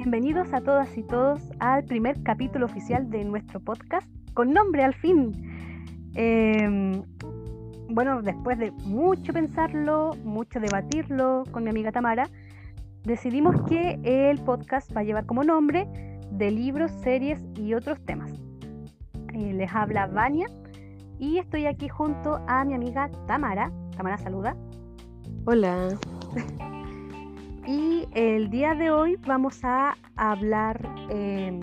bienvenidos a todas y todos al primer capítulo oficial de nuestro podcast, con nombre al fin. Em, bueno, después de mucho pensarlo, mucho debatirlo con mi amiga Tamara, decidimos que el podcast va a llevar como nombre de libros, series y otros temas. Eh, les habla Vania y estoy aquí junto a mi amiga Tamara. Tamara, saluda. Hola. Y el día de hoy vamos a hablar em,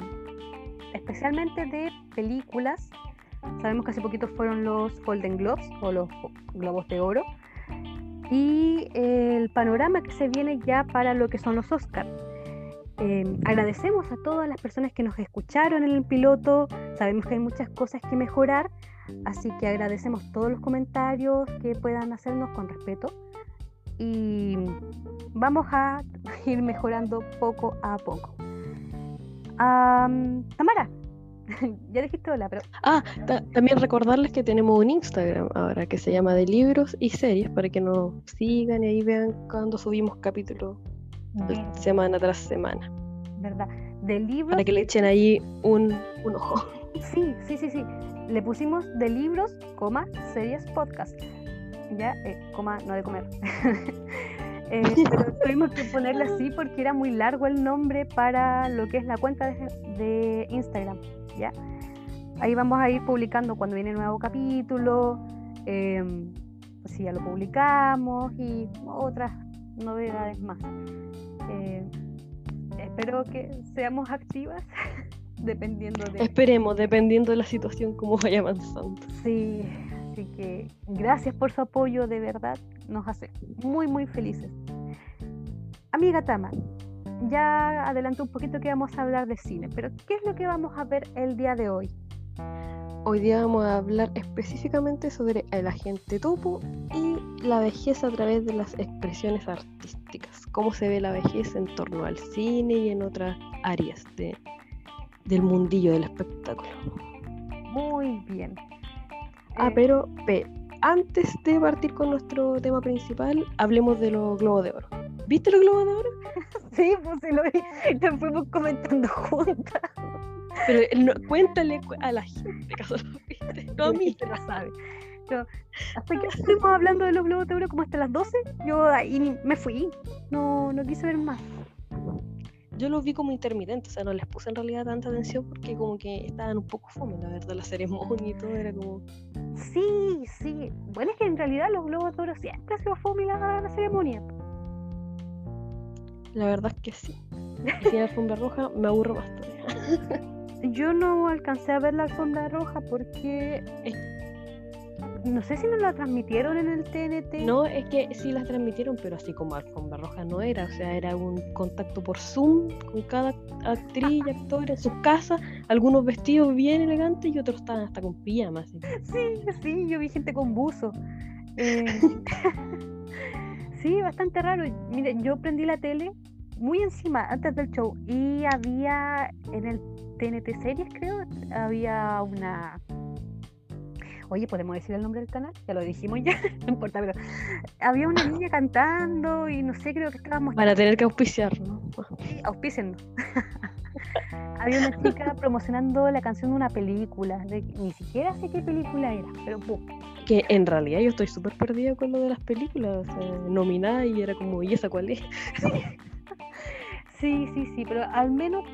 especialmente de películas. Sabemos que hace poquito fueron los Golden Globes o los Globos de Oro. Y el panorama que se viene ya para lo que son los Oscars. Em, agradecemos a todas las personas que nos escucharon en el piloto. Sabemos que hay muchas cosas que mejorar, así que agradecemos todos los comentarios que puedan hacernos con respeto y vamos a ir mejorando poco a poco. Tamara, ya dijiste hola, pero... Ah, también recordarles que tenemos un Instagram ahora que se llama de libros y series para que nos sigan y ahí vean cuando subimos capítulos semana tras semana. ¿Verdad? De libros... Para que le echen ahí un, un ojo. Sí, sí, sí, sí. Le pusimos de libros, coma, series, podcast ya, eh, coma, no de comer. Eh, pero tuvimos que ponerle así porque era muy largo el nombre para lo que es la cuenta de, Instagram, ¿ya? Ahí vamos a ir publicando cuando viene nuevo capítulo, em, si ya lo publicamos y otras novedades más. Eh, espero que seamos activas dependiendo de... Esperemos, dependiendo de la situación, cómo vaya avanzando. Sí, Así que gracias por su apoyo, de verdad, nos hace muy, muy felices. Amiga Tama, ya adelantó un poquito que vamos a hablar de cine, pero ¿qué es lo que vamos a ver el día de hoy? Hoy día vamos a hablar específicamente sobre el agente topo y la vejez a través de las expresiones artísticas, cómo se ve la vejez en torno al cine y en otras áreas de, del mundillo del espectáculo. Muy bien. Ah, pero antes de partir con nuestro tema principal, hablemos de los globos de oro. ¿Viste los globos de oro? sí, pues sí lo vi. Lo fuimos comentando juntas. Pero no, cuéntale a la gente que lo viste. No a mí. Lo sabe. hasta que estuvimos hablando de los globos de oro como hasta las 12, yo ahí me fui. No, no quise ver más yo los vi como intermitentes, o sea, no les puse en realidad tanta atención porque como que estaban un poco fome, la verdad, la ceremonia y todo era como... Sí, sí. Bueno, es que en realidad los globos de oro siempre ha sido fome la, la ceremonia. La verdad es que sí. Si la alfombra roja me aburro más todavía. Yo no alcancé a ver la alfombra roja porque no sé si nos la transmitieron en el TNT. No, es que sí las transmitieron, pero así como alfombra roja no era, o sea, era un contacto por Zoom con cada actriz y actor en sus casas, algunos vestidos bien elegantes y otros estaban hasta con pijamas. Sí, sí, yo vi gente con buzo. Eh, sí, bastante raro. Miren, yo prendí la tele muy encima antes del show y había en el TNT Series, creo, había una Oye, ¿podemos decir el nombre del canal? Ya lo dijimos ya, no importa, pero había una niña cantando y no sé, creo que estábamos... Para tener que auspiciar, ¿no? Sí, auspiciennos. había una chica promocionando la canción de una película, ni siquiera sé qué película era, pero Que en realidad yo estoy súper perdida con lo de las películas, nominada y era como, ¿y esa cuál es? sí, sí, sí, pero al menos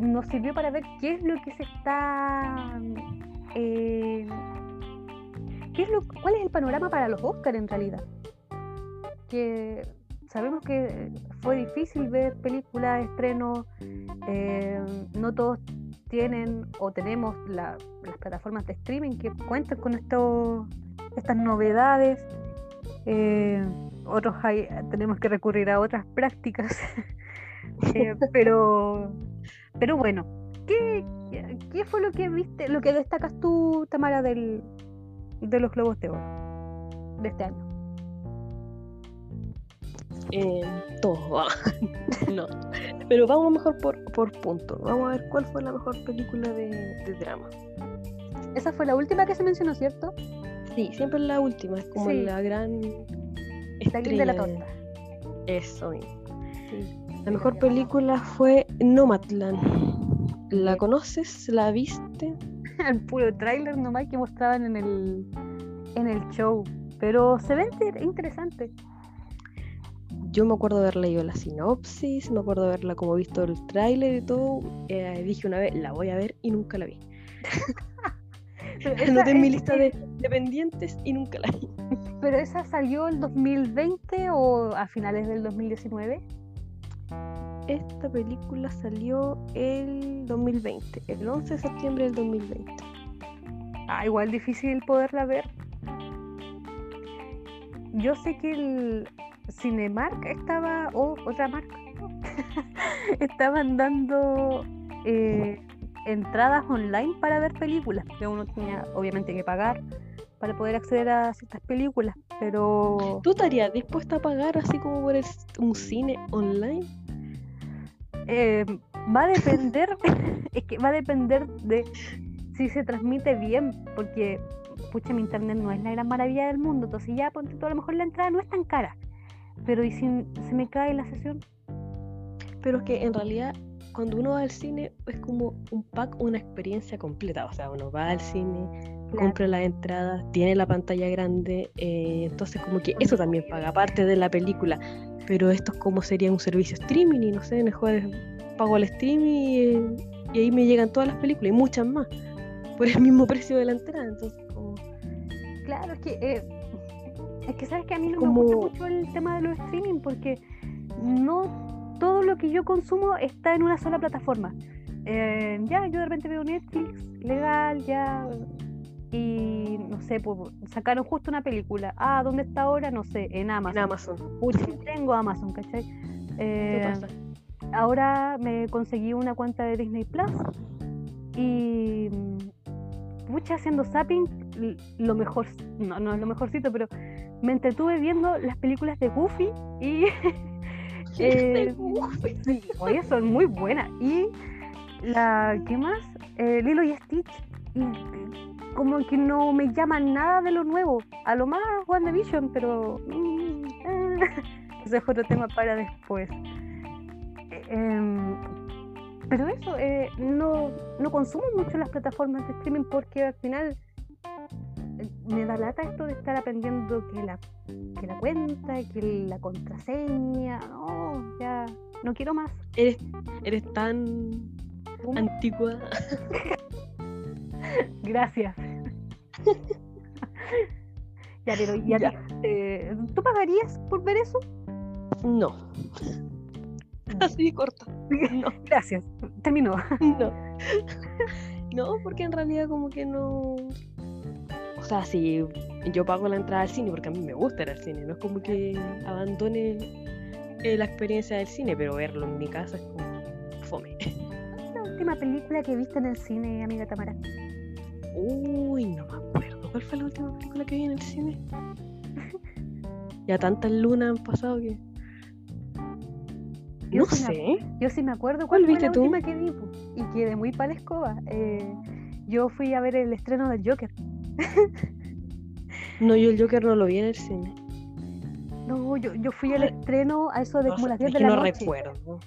nos sirvió para ver qué es lo que se está... Eh, ¿cuál es el panorama para los Oscars en realidad? Que sabemos que fue difícil ver películas, estrenos, eh, no todos tienen o tenemos las plataformas de streaming que cuentan con estas novedades. Eh, otros tenemos que recurrir a otras prácticas. Eh, pero, pero bueno, ¿qué, ¿qué, fue lo que viste, lo que destacas tú, Tamara, del, de los Globos de Oro de este año? Eh, todo. no. Pero vamos mejor por, por punto. Vamos a ver cuál fue la mejor película de, drama. Esa fue la última que se mencionó, ¿cierto? Sí, siempre es la última. Es como la gran. Estrella de la torta. Eso mismo. Sí. La mejor película fue Nomadland. ¿La conoces? ¿La viste? El puro tráiler nomás que mostraban en el, en el show. Pero se ve inter- interesante. Yo me acuerdo de haber leído la sinopsis, me acuerdo de haberla como visto el tráiler y todo. eh, dije una vez, la voy a ver y nunca la vi. Pero La esa, anoté en mi lista de, de pendientes y nunca la vi. pero esa salió el 2020 o a finales del 2019. Esta película salió el 2020, el 11 de septiembre del 2020. Ah, igual difícil poderla ver. Yo sé que el Cinemark estaba, o otra marca, estaban dando eh, entradas online para ver películas, que uno tenía obviamente que pagar para poder acceder a ciertas películas, pero ¿Tú estarías dispuesta a pagar así como por un cine online? Eh, va a depender, es que va a depender de si se transmite bien, porque pucha, mi internet no es la gran maravilla del mundo, entonces ya ponte tú, a lo mejor la entrada no es tan cara, pero ¿y si se me cae la sesión? Pero es que en realidad cuando uno va al cine es como un pack, una experiencia completa. O sea, uno va al cine, compra las entradas, tiene la pantalla grande, eh, entonces como que eso también paga, aparte de la película. Pero esto es como sería un servicio streaming y no sé, mejor pago el streaming y, y ahí me llegan todas las películas y muchas más por el mismo precio de la entrada. Entonces, como, Claro, es que eh, es que sabes que a mí no Como- me gusta mucho el tema de los streaming porque no todo lo que yo consumo está en una sola plataforma. Eh, ya, yo de repente veo Netflix, legal, ya. Y no sé, pues, sacaron justo una película. Ah, ¿dónde está ahora? No sé, en Amazon. en Amazon. Pucha, tengo Amazon, ¿cachai? ¿Qué Eh, pasa? ahora me conseguí una cuenta de Disney Plus y pucha haciendo zapping lo mejor no no es lo mejorcito pero me entretuve viendo las películas de Goofy y eh, sí, oye son muy buenas y la ¿qué más? Eh, Lilo y Stitch y como que no me llaman nada de lo nuevo a lo más WandaVision pero mm, ese es otro tema para después eh, em, pero eso, eh, no, no consumo mucho las plataformas de streaming porque al final eh, me da lata esto de estar aprendiendo que la, que la cuenta, que la contraseña, no, ya, no quiero más. Eres, eres tan ¿Cómo? antigua. Gracias. ya, pero ¿y a ti, Ya. eh, ¿tú pagarías por ver eso? No. Así corto. No. Gracias, terminó. No. No, porque en realidad como que no. O sea, si yo pago la entrada al cine porque a mí me gusta ir al cine, no es como que abandone eh, la experiencia del cine, pero verlo en mi casa es como fome. La última película que viste en el cine, amiga Tamara. Uy, no me acuerdo. ¿Cuál fue la última película que vi en el cine? Ya tantas lunas han pasado que. Yo No sí me sé. Yo sí me acuerdo ¿Cuál cuál fue la tú? última que vi y quedé muy para la escoba. Eh, yo fui a ver el estreno del Joker. No, yo el Joker no lo vi en el cine. No, yo, yo fui al estreno a eso de No como las 10 es de la no noche. recuerdo.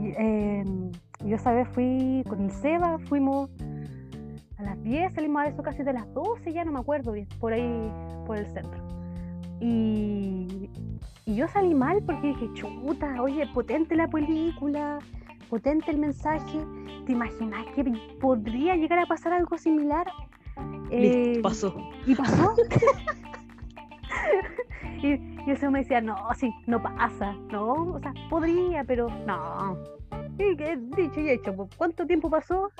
Y, eh, yo esa vez fui con el Seba, fuimos a las 10, salimos a eso casi de las 12, ya no me acuerdo bien, por ahí, por el centro. Y, y yo salí mal porque dije, chuta, oye, potente la película, potente el mensaje. ¿Te imaginas que podría llegar a pasar algo similar? Eh, pasó. ¿Y pasó? y, y eso me decía, no, sí, no pasa, no, o sea, podría, pero no. Y que dicho y hecho, ¿cuánto tiempo pasó?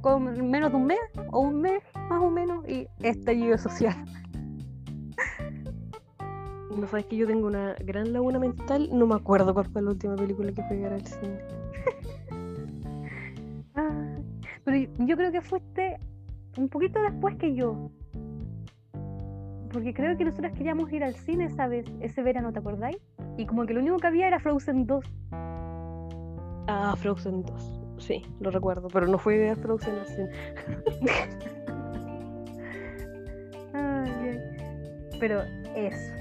¿Con menos de un mes? ¿O un mes más o menos? Y estallido social. No sabes que yo tengo una gran laguna mental. No me acuerdo cuál fue la última película que fui a ver al cine. Ay, pero yo, creo que fuiste un poquito después que yo. Porque creo que nosotros queríamos ir al cine, ¿sabes? Ese verano, ¿te acordáis? Y como que lo único que había era Frozen 2. Ah, Frozen 2. Sí, lo recuerdo, pero no fui a ver Frozen. Ay, ay. Pero eso.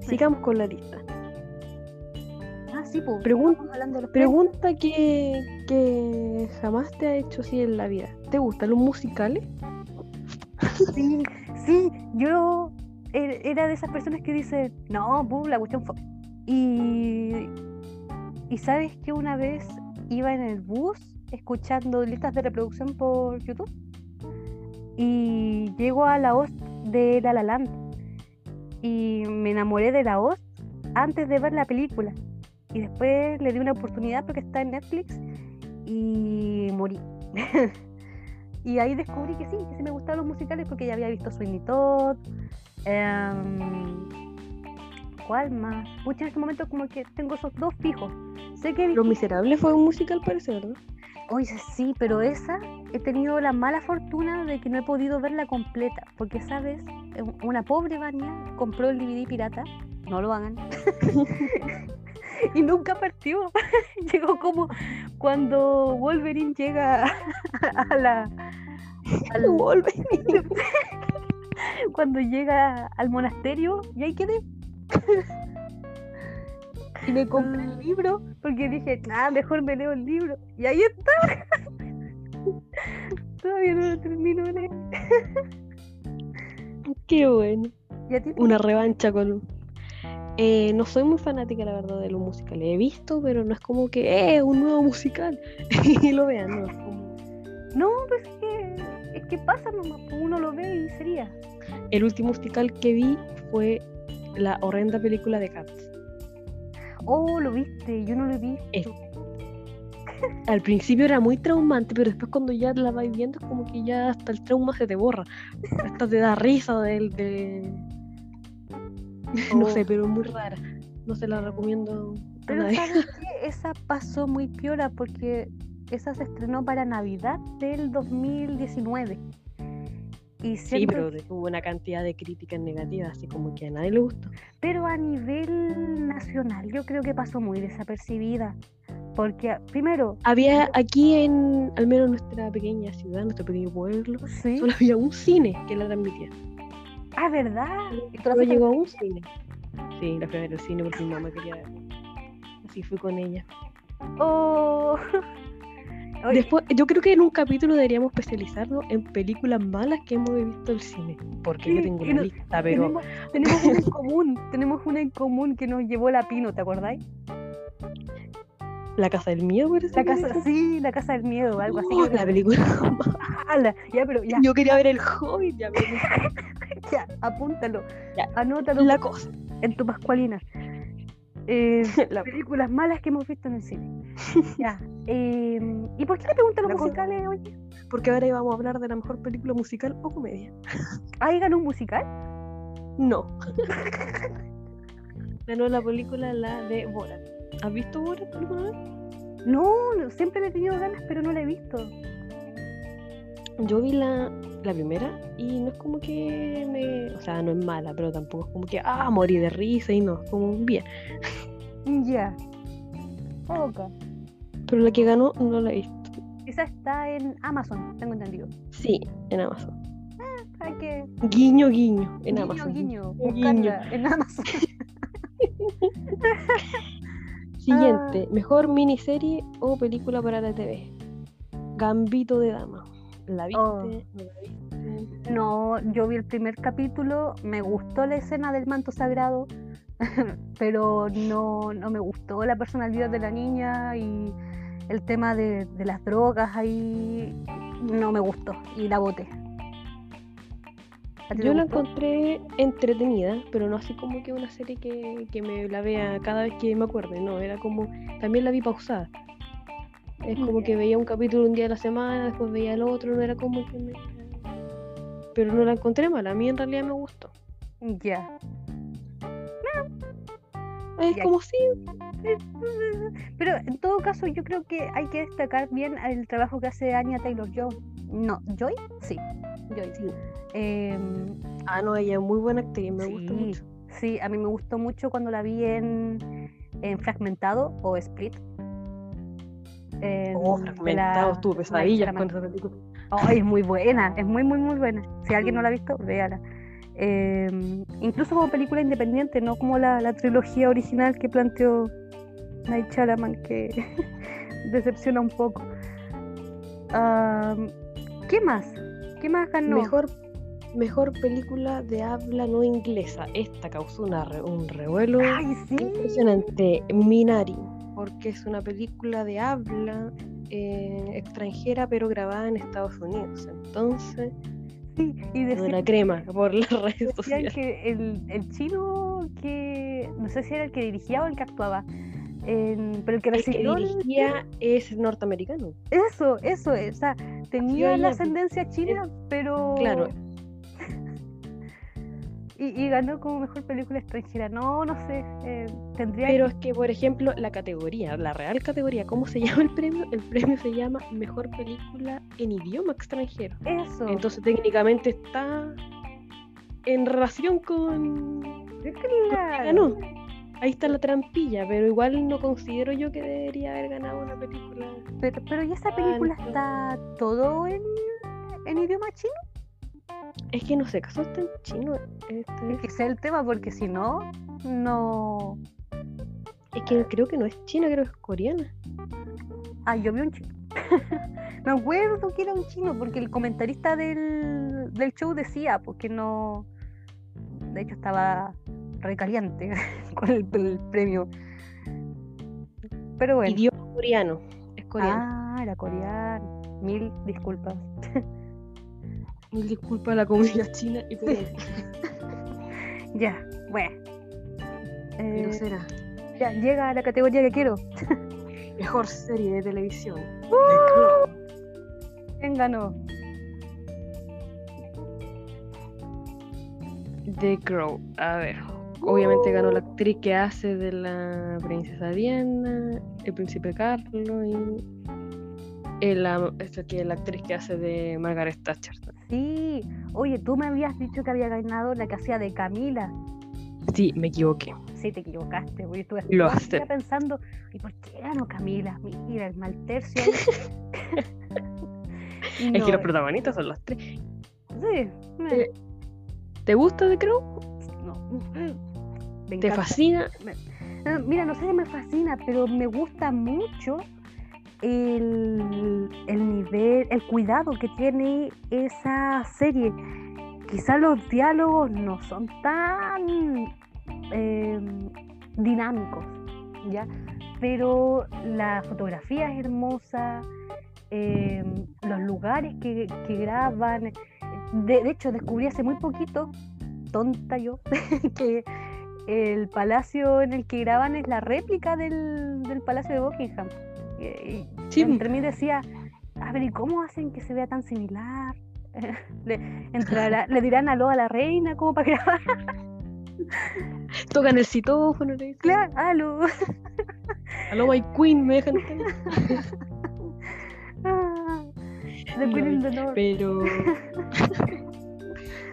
Sigamos con la lista. Ah, sí, pues. Pregun- hablando de los premios. Pregunta que, que jamás te ha hecho así en la vida. ¿Te gustan los musicales? Sí, sí, yo er- era de esas personas que dicen, no, bu, la cuestión fue. Y, y sabes que una vez iba en el bus escuchando listas de reproducción por YouTube y llego a la host de La La Land y me enamoré de la host antes de ver la película y después le di una oportunidad porque está en Netflix y morí. y ahí descubrí que sí, que sí me gustaban los musicales porque ya había visto Sweeney Todd. em, ¿Cuál más? Pucha, en este momento como que tengo esos dos fijos. Sé que Los Miserables fue un musical, parece, ¿verdad? Oye, sí, pero esa he tenido la mala fortuna de que no he podido verla completa, porque sabes, una pobre Vania compró el DVD pirata, no lo hagan, y nunca partió. Llegó como cuando Wolverine llega a la... al- cuando llega al monasterio y ahí quedé. Y me compré el libro porque dije, ah, mejor me leo el libro. Y ahí está. Todavía no lo termino de leer. Qué bueno. ¿Y a ti? te Una revancha con... Eh, no soy muy fanática, la verdad, de los musicales. He visto, pero no es como que, eh, un nuevo musical. y lo vean, no. es como- No, pues es que, es que pasa nomás, pues uno lo ve y sería. El último musical que vi fue la horrenda película de Cats. Oh, lo viste, yo no lo he visto. Es- Al principio era muy traumante, pero después cuando ya la vas viendo es como que ya hasta el trauma se te borra. Hasta te da risa del de... No Oh. sé, pero es muy rara. No se la recomiendo a Pero nadie. ¿sabes qué? Esa pasó muy piola porque esa se estrenó para Navidad del 2019. Y Sí, pero que- tuvo una cantidad de críticas negativas, así como que a nadie le gustó. pero a nivel nacional yo creo que pasó muy desapercibida. Porque ah, primero, Había aquí en, al menos en nuestra pequeña ciudad, nuestro pequeño pueblo, sí, solo había un cine que la transmitía. ah, ¿verdad? ¿Y Solo llegó a ver? un cine. Sí, la fui a ver al cine porque mi mamá quería verlo. Así fui con ella. Oh. Oye, Después, yo creo que en un capítulo deberíamos especializarnos en películas malas que hemos visto el cine. Porque yo Sí, tengo y una no- lista, pero tenemos, tenemos una en común, tenemos una en común que nos llevó la Pino, ¿te acordáis? La Casa del Miedo parece. La casa, era. sí, la casa del miedo, algo así. Oh, la película. ¡Hala! Ya, pero ya, Yo quería ver el Hobbit, ya, pero ya, apúntalo, Ya. anótalo la cosa. en tu pascualina. Eh, La- películas malas que hemos visto en el cine. ya. Eh, ¿Y por qué le preguntan los musicales, oye? Porque ahora íbamos a hablar de la mejor película musical o comedia. ¿Ahí ganó un musical? No. Ganó la película la de Borat. ¿Has visto Borat alguna vez? No, siempre le he tenido ganas, pero no la he visto. Yo vi la, la primera y no es como que me. O sea, no es mala, pero tampoco es como que. Ah, morí de risa y no. es Como bien. Ya. Oca. Pero la que ganó no la he visto. Esa está en Amazon, tengo entendido. Sí, en Amazon. Hay que. Guiño, guiño. En guiño, Amazon. guiño, Guiño. en Amazon. Siguiente. Ah. Mejor miniserie o película para la TV. Gambito de Dama. ¿La viste? Oh. ¿No la viste? No, yo vi el primer capítulo, me gustó la escena del manto sagrado, pero no, no me gustó la personalidad de la niña y el tema de, de las drogas ahí no me gustó y la boté. ¿A ti te Yo la encontré entretenida, pero no así como que una serie que, que me la vea cada vez que me acuerde, no, era como, también la vi pausada. Es como que veía un capítulo un día de la semana, después veía el otro, no era como que me... Pero no la encontré mala, a mí en realidad me gustó. Ya. Es como sí, Pero en todo caso yo creo que hay que destacar bien el trabajo que hace Anya Taylor Joy. No, Joy, sí, Joy. Sí. Em, ah no, ella es muy buena actriz, me gusta Sí, mucho. Sí, a mí me gustó mucho cuando la vi en, en Fragmentado o Split. En- Oh, de fragmentado, estuvo la pesadillas con esa película. Ay, es muy buena, es muy, muy, muy buena. Si alguien no la ha visto, véala. Eh, incluso como película independiente, no como la, la trilogía original que planteó Night Shyamalan que decepciona un poco. ¿Qué más? ¿Qué más ganó? Mejor, mejor película de habla no inglesa. Esta causó una un revuelo Ay, sí. impresionante. Minari, porque es una película de habla eh, extranjera, pero grabada en Estados Unidos. Entonces, sí. Y decían, la crema por las redes decían sociales. que el, el chino que. No sé si era el que dirigía o el que actuaba. en- pero el que El que recibió. el- dirigía es norteamericano. Eso, eso. O sea, tenía la ascendencia china, pero. Claro, Y, y ganó como mejor película extranjera. No, no sé. eh, tendría Pero es que, por ejemplo, la categoría, la real categoría, ¿cómo se llama el premio? El premio se llama Mejor Película en Idioma Extranjero. eso. Entonces, técnicamente está en relación con... Ganó. Ahí está la trampilla, pero igual no considero yo que debería haber ganado una película. Pero, pero ¿y esa película está todo en, en idioma chino? Es que no sé, ¿acaso está en chino? Esta Es que sea el tema, porque si no, no. Es que creo que no es china, creo que es coreana. Ah, yo vi un chino. Me acuerdo que era un chino, porque el comentarista del, del show decía, porque no. De hecho, estaba recaliente con el, el premio. Pero bueno. Idioma coreano. Es coreano. Ah, era coreano. Mil disculpas. Mil disculpas a la comunidad china y coreana. Ya, bueno. Pero Eh, será. ya, llega a la categoría que quiero. Mejor serie de televisión. ¿Quién ganó? The Crow. A ver. Obviamente ganó la actriz que hace de la princesa Diana, el príncipe Carlos y la, esta que es la actriz que hace de Margaret Thatcher. Sí. Oye, tú me habías dicho que había ganado la que hacía de Camila. Sí, me equivoqué. Sí, te equivocaste, porque estuve Lo acepto. pensando, ¿y por qué ganó Camila? Mira, el mal tercio. ahí. Es No, que los protagonistas son las tres. Sí. me- Eh, ¿Te gusta The Crow? no, me ¿Te fascina? Eh, Mira, no sé si me fascina, pero me gusta mucho el, el nivel, el cuidado que tiene esa serie. Quizás los diálogos no son tan eh, dinámicos, ¿ya? Pero la fotografía es hermosa, eh, los lugares que, graban. De, hecho, descubrí hace muy poquito, tonta yo, que el palacio en el que graban es la réplica del palacio de Buckingham. Y, Sí. entre mí decía, a ver, ¿y cómo hacen que se vea tan similar? le, entrará- le dirán aló a la reina, como para grabar. Tocan el citófono, le dicen. Claro, aló. Aló, my queen, me dejan. Ah, The Queen in the North. Pero.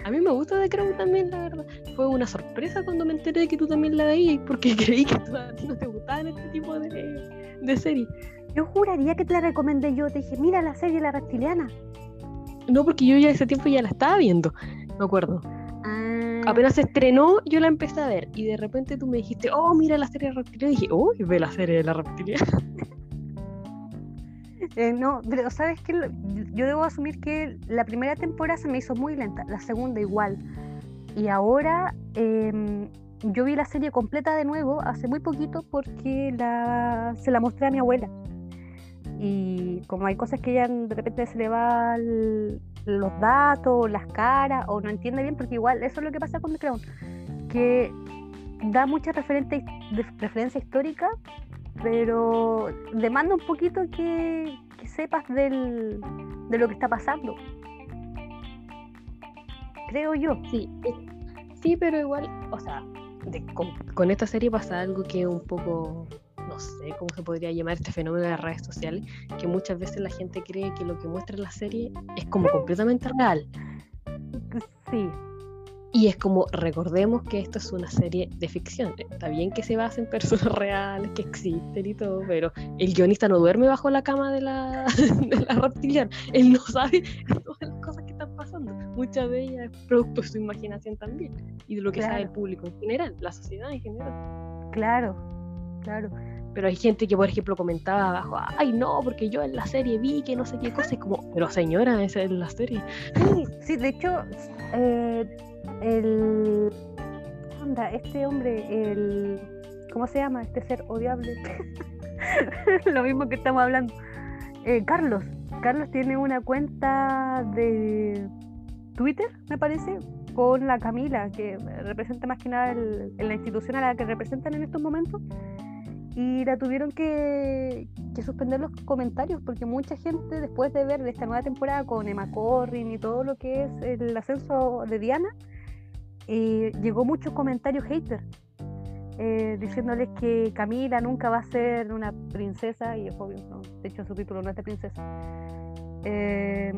A mí me gusta The Crown también, la verdad. Fue una sorpresa cuando me enteré de que tú también la veías, porque creí que tú- a ti no te gustaban este tipo de, de series. Yo juraría que te la recomendé yo. Te dije, mira la serie La Reptiliana. No, porque yo ya ese tiempo ya la estaba viendo, me acuerdo. Ah, Apenas se estrenó, yo la empecé a ver. Y de repente tú me dijiste, oh, mira la serie de reptiliana. Y dije, oh, ve la serie de la reptiliana. Eh, no, pero sabes que yo debo asumir que la primera temporada se me hizo muy lenta, la segunda igual. Y ahora em, yo vi la serie completa de nuevo hace muy poquito porque la, se la mostré a mi abuela. Y como hay cosas que ella de repente se le va el- los datos, las caras, o no entiende bien, porque igual eso es lo que pasa con The Crown, que da mucha referente, referencia histórica, pero demanda un poquito que, que sepas del, de lo que está pasando. Creo yo. Sí, sí, pero igual, o sea, de- con, con esta serie pasa algo que es un poco, no sé cómo se podría llamar este fenómeno de las redes sociales, que muchas veces la gente cree que lo que muestra la serie es como completamente real. Sí, Y es como, recordemos que esto es una serie de ficción. Está bien que se base en personas reales, que existen y todo, pero el guionista no duerme bajo la cama de la, de la reptiliana. Él no sabe todas las cosas pasando. Muchas de ellas es producto de su imaginación también. Y de lo que sabe el público en general, la sociedad en general. claro, claro. Pero hay gente que, por ejemplo, comentaba abajo, ay, no, porque yo en la serie vi que no sé qué cosa, como, pero señora, esa es la serie. Sí, sí, de hecho, eh, el. Anda, este hombre, el. ¿Cómo se llama? Este ser odiable. Lo mismo que estamos hablando. Eh, Carlos. Carlos tiene una cuenta de Twitter, me parece, con la Camila, que representa más que nada la institución a la que representan en estos momentos. Y la tuvieron que, que suspender los comentarios porque mucha gente, después de ver esta nueva temporada con Emma Corrin y todo lo que es el ascenso de Diana, eh, llegó muchos comentarios haters eh, diciéndoles que Camila nunca va a ser una princesa, y es obvio, ¿no? de hecho su título no es de princesa, eh,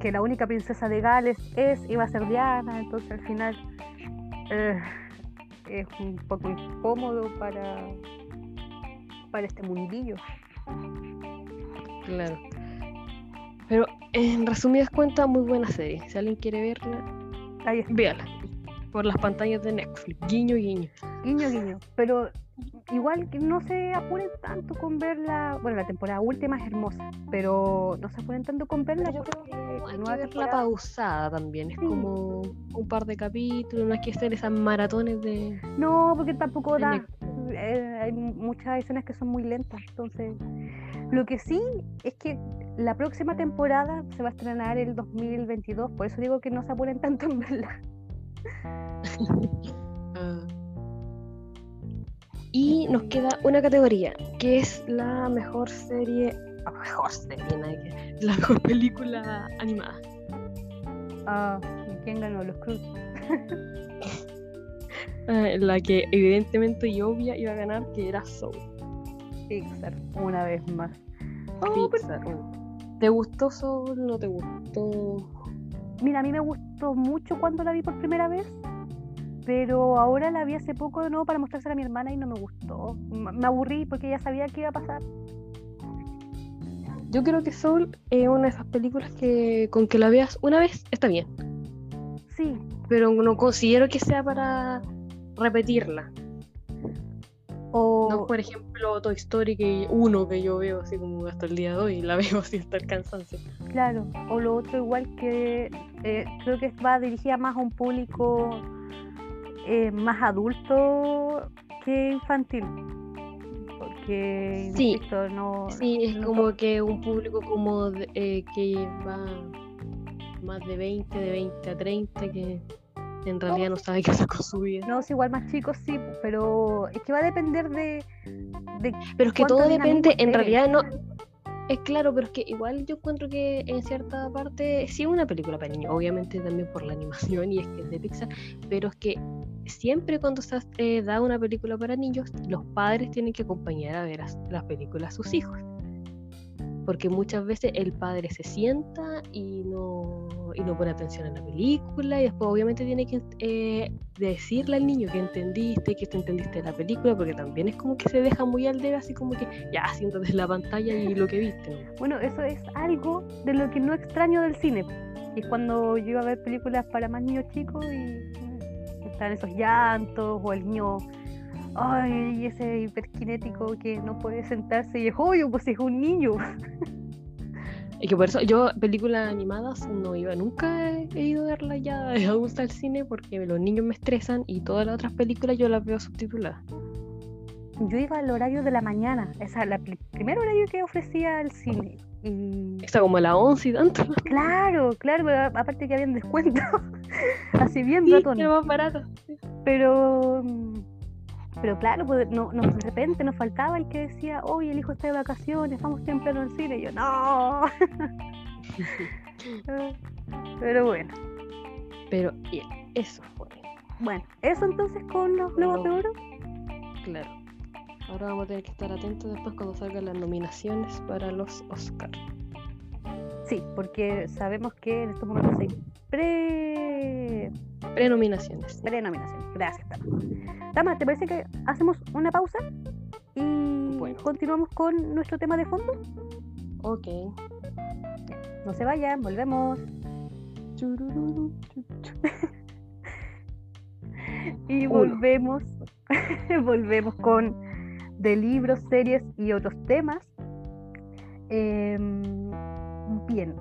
que la única princesa de Gales es, iba a ser Diana, entonces al final eh, es un poco incómodo para, para este mundillo. Claro. Pero en resumidas cuentas, muy buena serie. Si alguien quiere verla, Ahí véala. Por las pantallas de Netflix. Guiño, guiño. guiño, guiño. Pero igual que no se apuren tanto con verla, bueno, la temporada última es hermosa, pero no se apuren tanto con verla Yo creo que hay que verla pausada también. Es Sí. como un par de capítulos, no hay que hacer esas maratones de, No, porque tampoco da. Eh, hay muchas escenas que son muy lentas. Entonces, lo que sí es que la próxima temporada se va a estrenar el 2022. Por eso digo que no se apuren tanto en verla. Ah. Y nos queda una categoría, que es la mejor serie. ah, mejor serie, nada que- la mejor película animada. Ah, ¿y ¿Quién ganó? Los Cruz. Ah, la que evidentemente y obvia iba a ganar, que era Soul. Pixar, una vez más. Oh, pero- Pixar. ¿Te gustó Soul? ¿No te gustó? Mira, a mí me gustó mucho cuando la vi por primera vez. Pero ahora la vi hace poco de nuevo para mostrársela a mi hermana y no me gustó. Me aburrí porque ya sabía que iba a pasar. Yo creo que Soul es una de esas películas que con que la veas una vez está bien. Sí, Pero no considero que sea para repetirla. o No, por ejemplo, Toy Story que uno que yo veo así como hasta el día de hoy, la veo así hasta el cansancio. Claro, o lo otro igual que eh, creo que va dirigida más a un público eh, más adulto que infantil. Porque, Sí, insisto, no... Sí, es no como que un público como de- eh, que va más de 20, de 20 a 30, que en realidad no sabe qué hacer con su vida. No, es igual más chicos, sí, pero es que va a depender de... de Pero es que ¿Cuánto todo depende, en realidad no. Es claro, pero es que igual yo encuentro que en cierta parte sí es una película para niños, obviamente también por la animación y es que es de Pixar, pero es que siempre cuando se eh, da una película para niños, los padres tienen que acompañar a ver as- las películas a sus hijos. Porque muchas veces el padre se sienta y no, y no pone atención a la película y después obviamente tiene que eh, decirle al niño que entendiste, que te entendiste de la película, porque también es como que se deja muy al dedo, así como que ya siéntate en la pantalla y lo que viste. ¿no? Bueno, eso es algo de lo que no extraño del cine. Es cuando yo iba a ver películas para más niños chicos y están esos llantos o el niño, ay, ese hiperkinético que no puede sentarse y es obvio, pues es un niño. Y que por eso yo películas animadas no iba, nunca he, he ido a verla ya de adulta al cine porque los niños me estresan y todas las otras películas yo las veo subtituladas. Yo iba al horario de la mañana, esa es el primer horario que ofrecía el cine. Y Está como a las 11 y tanto. claro, claro, aparte que habían descuento, así bien Sí, ratón. más barato. Pero, pero claro, pues, no, no- de repente nos faltaba el que decía, hoy el hijo está de vacaciones, vamos temprano al cine. Y yo, no. pero bueno, Pero bien, eso fue. bueno, eso entonces con los Globos de Oro. Claro. Ahora vamos a tener que estar atentos después cuando salgan las nominaciones para los Oscars. Sí, porque sabemos que en estos momentos hay pre, Prenominaciones. pre-nominaciones. Gracias, Tama. Tama, ¿te parece que hacemos una pausa? Y Bueno. continuamos con nuestro tema de fondo. Ok. No se vayan, volvemos. Y volvemos, volvemos con de libros, series y otros temas. Em, bien,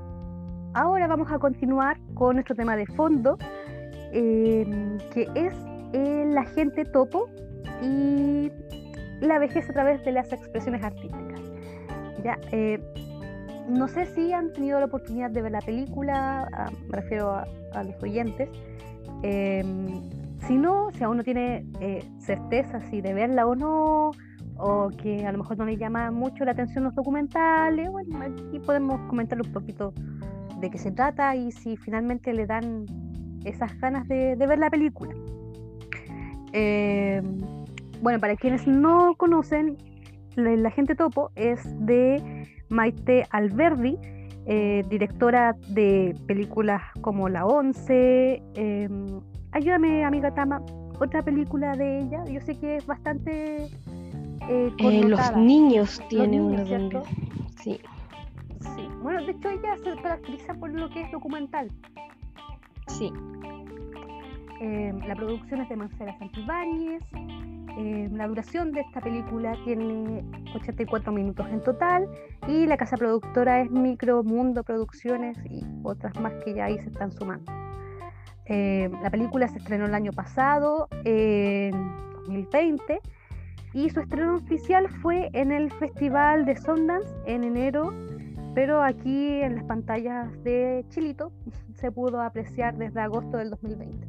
ahora vamos a continuar con nuestro tema de fondo, em, que es el agente topo y la vejez a través de las expresiones artísticas. Ya, eh, no sé si han tenido la oportunidad de ver la película, ah, me refiero a, los oyentes. Em, si no, si aún tiene eh, certeza si de verla o no, o que a lo mejor no le llama mucho la atención los documentales, bueno, aquí podemos comentar un poquito de qué se trata y si finalmente le dan esas ganas de, ver la película. Em, bueno, para quienes no conocen, la, gente topo es de Maite Alberdi, eh, directora de películas como La Once. Em, ayúdame, amiga Tama, otra película de ella. Yo sé que es bastante. Eh, eh los niños tienen una Sí. Sí. Bueno, de hecho, ella se caracteriza por lo que es documental. Sí. Em, la producción es de Marcela Santibáñez. Eh, la duración de esta película tiene 84 minutos en total y la casa productora es Micro Mundo Producciones y otras más que ya ahí se están sumando. Eh, la película se estrenó el año pasado, en 2020, y su estreno oficial fue en el Festival de Sundance en enero, pero aquí en las pantallas de Chilito se pudo apreciar desde agosto del 2020.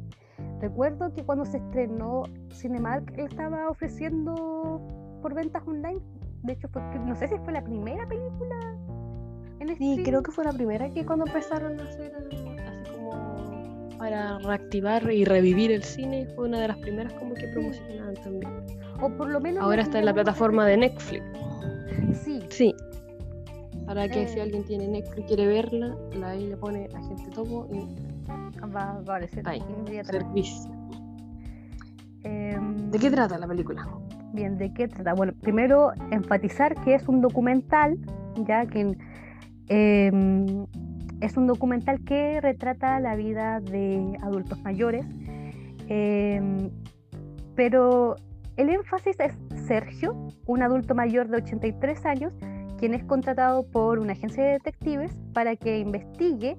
Recuerdo que cuando se estrenó Cinemark, él estaba ofreciendo por ventas online. De hecho, no sé si fue la primera película en Sí, creo que fue la primera que cuando empezaron a hacer así como para reactivar y revivir el cine, fue una de las primeras como que promocionaban también. O por lo menos. Ahora está en la plataforma de Netflix. Sí. Sí. Para que si eh. alguien tiene Netflix y quiere verla, la ahí le pone Agente Topo y va a aparecer Servicio. Em, ¿De qué trata la película? Bien, ¿de qué trata? Bueno, primero enfatizar que es un documental, ya que em, es un documental que retrata la vida de adultos mayores, em, pero el énfasis es Sergio, un adulto mayor de 83 años, quien es contratado por una agencia de detectives para que investigue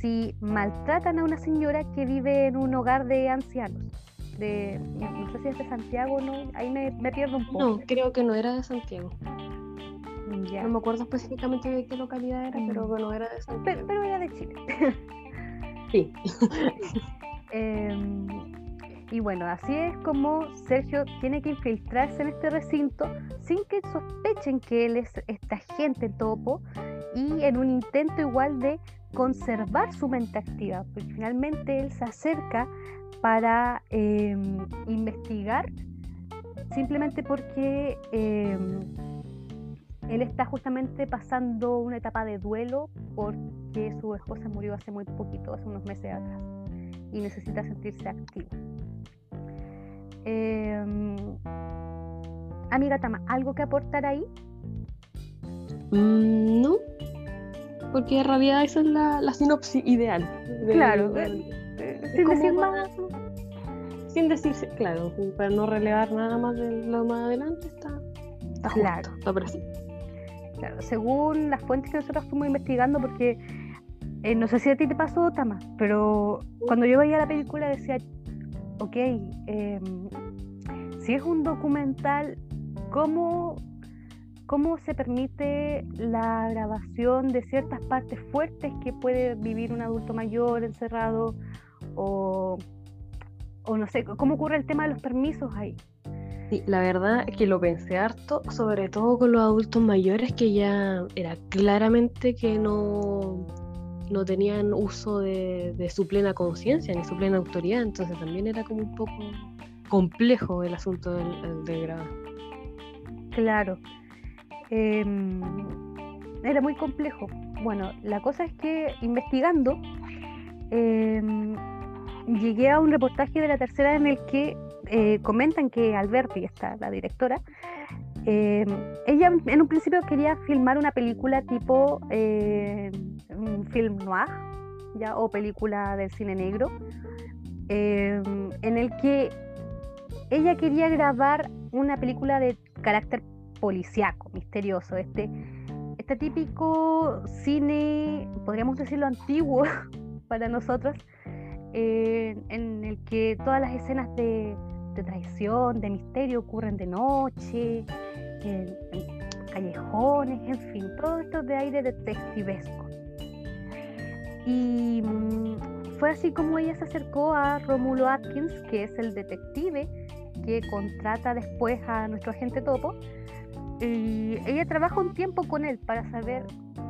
si maltratan a una señora que vive en un hogar de ancianos. De, no sé si es de Santiago o no, ahí me, pierdo un poco. No, creo que no era de Santiago. No me acuerdo específicamente de qué localidad era, pero mm. bueno, era de Santiago. Pero, era de Chile. sí. Em, y bueno, así es como Sergio tiene que infiltrarse en este recinto sin que sospechen que él es esta agente topo y en un intento igual de conservar su mente activa, porque finalmente él se acerca para em, investigar simplemente porque em, él está justamente pasando una etapa de duelo porque su esposa murió hace muy poquito, hace unos meses atrás, y necesita sentirse activo. Em, amiga Tama, ¿algo que aportar ahí? Mm, no, porque en realidad esa es la, sinopsis ideal. claro, sin decir más. Sin decirse, claro, para no relevar nada más de lo más adelante, está, claro. está Claro, según las fuentes que nosotros fuimos investigando, porque eh, no sé si a ti te pasó, Tama, pero cuando yo veía la película decía, ok, em, si es un documental, ¿cómo cómo se permite la grabación de ciertas partes fuertes que puede vivir un adulto mayor encerrado o, no sé, cómo ocurre el tema de los permisos ahí. Sí, la verdad es que lo pensé harto, sobre todo con los adultos mayores que ya era claramente que no, no tenían uso de, su plena conciencia ni su plena autoridad, entonces también era como un poco complejo el asunto del, del grabar. Claro, Em, era muy complejo. Bueno, la cosa es que investigando em, llegué a un reportaje de la tercera en el que eh, comentan que Alberti, está la directora, em, ella en un principio quería filmar una película tipo un film noir, ya o película del cine negro, en el que ella quería grabar una película de carácter policiaco, misterioso, este, este típico cine, podríamos decirlo antiguo para nosotros, eh, en el que todas las escenas de, traición, de misterio ocurren de noche, en, callejones, en fin, todo esto de aire detectivesco. Y mm, fue así como ella se acercó a Romulo Atkins, que es el detective que contrata después a nuestro agente topo. Y ella trabaja un tiempo con él para saber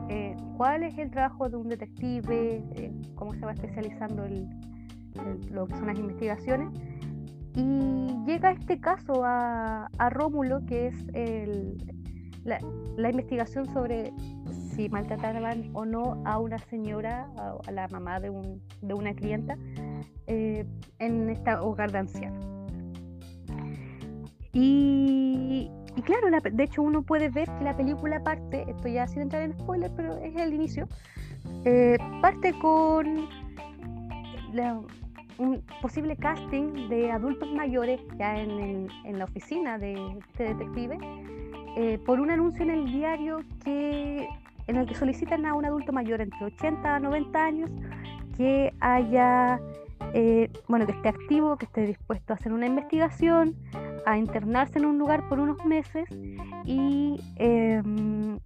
eh, cuál es el trabajo de un detective, eh, cómo se va especializando el, lo que son las investigaciones. Y llega este caso a, Rómulo, que es la, investigación sobre si maltrataban o no a una señora, a, la mamá de, una clienta, eh, en este hogar de ancianos. Y, claro, de hecho uno puede ver que la película parte, esto ya sin entrar en spoiler, pero es el inicio, eh, parte con un posible casting de adultos mayores ya en, la oficina de este detective eh, por un anuncio en el diario que en el que solicitan a un adulto mayor entre 80 a 90 años que haya eh, bueno que esté activo que esté dispuesto a hacer una investigación a internarse en un lugar por unos meses y em,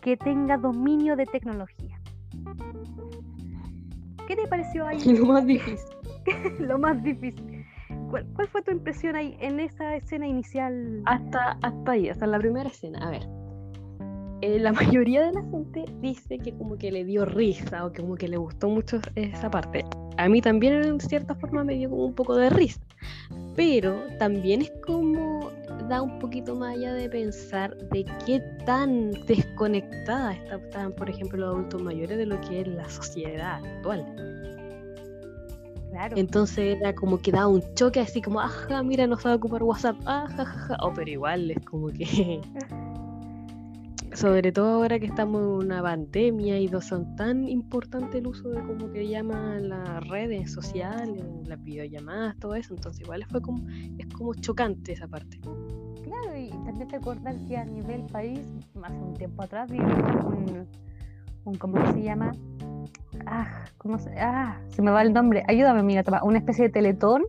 que tenga dominio de tecnología ¿Qué te pareció ahí? Lo más difícil. lo más difícil. ¿Cuál, fue tu impresión ahí en esa escena inicial? Hasta, hasta ahí, hasta la primera escena. A ver, eh, la mayoría de la gente dice que como que le dio risa o que como que le gustó mucho esa parte. A mí también en cierta forma me dio como un poco de risa. Pero también es como da un poquito más allá de pensar de qué tan desconectada están, por ejemplo, los adultos mayores de lo que es la sociedad actual. Entonces era como que da un choque así como, ajá, mira, no sabe ocupar WhatsApp, ajá, ajá, oh, pero igual es como que... Sobre todo ahora que estamos en una pandemia y no son tan importante el uso de como que llaman las redes sociales, las videollamadas, todo eso, entonces igual fue como, es como chocante esa parte. Claro, y también recordar que a nivel país, hace un tiempo atrás, vimos un, un ¿cómo se llama? ah, ¿cómo se, ah, se me va el nombre, ayúdame, mira, una especie de teletón,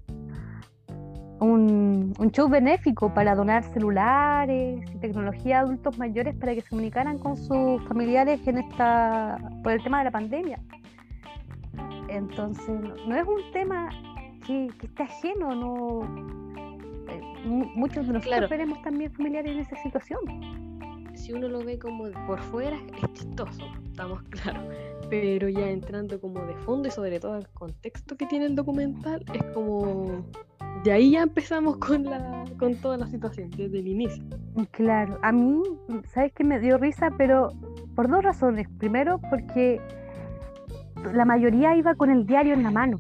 un, show benéfico para donar celulares y tecnología a adultos mayores para que se comunicaran con sus familiares en esta, por el tema de la pandemia. Entonces, no, es un tema que, que esté ajeno, no. Eh, muchos de nosotros veremos también familiares en esa situación si uno lo ve como por fuera es chistoso, estamos claros, pero ya entrando como de fondo y sobre todo el contexto que tiene el documental, es como de ahí ya empezamos con la con toda la situación desde el inicio. Claro, a mí, sabes que me dio risa, pero por dos razones. Primero, porque la mayoría iba con el diario en la mano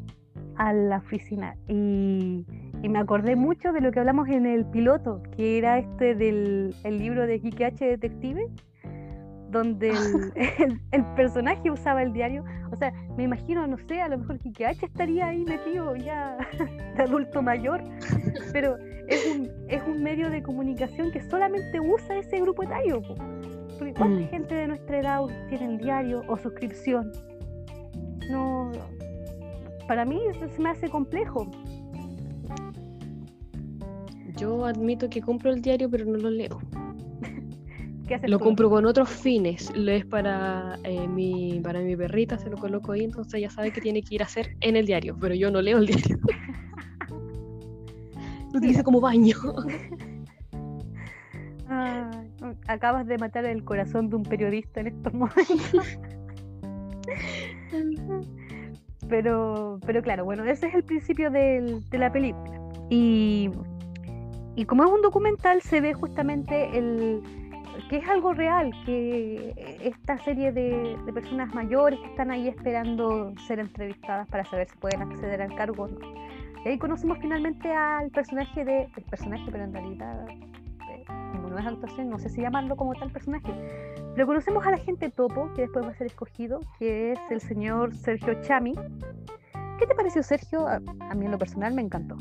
a la oficina y y me acordé mucho de lo que hablamos en el piloto, que era este del el libro de Kike H. Detective, donde el, personaje usaba el diario. O sea, me imagino, no sé, a lo mejor Kike H. estaría ahí metido ya de adulto mayor, pero es un, es un medio de comunicación que solamente usa ese grupo etario. Porque ¿cuánta mm. gente de nuestra edad tiene el diario o suscripción? No, para mí eso se me hace complejo. Yo admito que compro el diario, pero no lo leo. Lo compro con otros fines. Lo es para, eh, mi, para mi perrita, se lo coloco ahí, entonces ya sabe que tiene que ir a hacer en el diario, pero yo no leo el diario. lo utilizo como baño. acabas de matar el corazón de un periodista en estos momentos. pero, pero claro, bueno, ese es el principio de la película. Y y como es un documental, se ve justamente el que es algo real, que esta serie de, personas mayores que están ahí esperando ser entrevistadas para saber si pueden acceder al cargo Y ahí conocimos finalmente al personaje de, el personaje, pero en realidad, eh, como no es actuación, no sé si llamarlo como tal personaje, pero conocemos al agente topo, que después va a ser escogido, que es el señor Sergio Chami. ¿Qué te pareció, Sergio? a mí en lo personal me encantó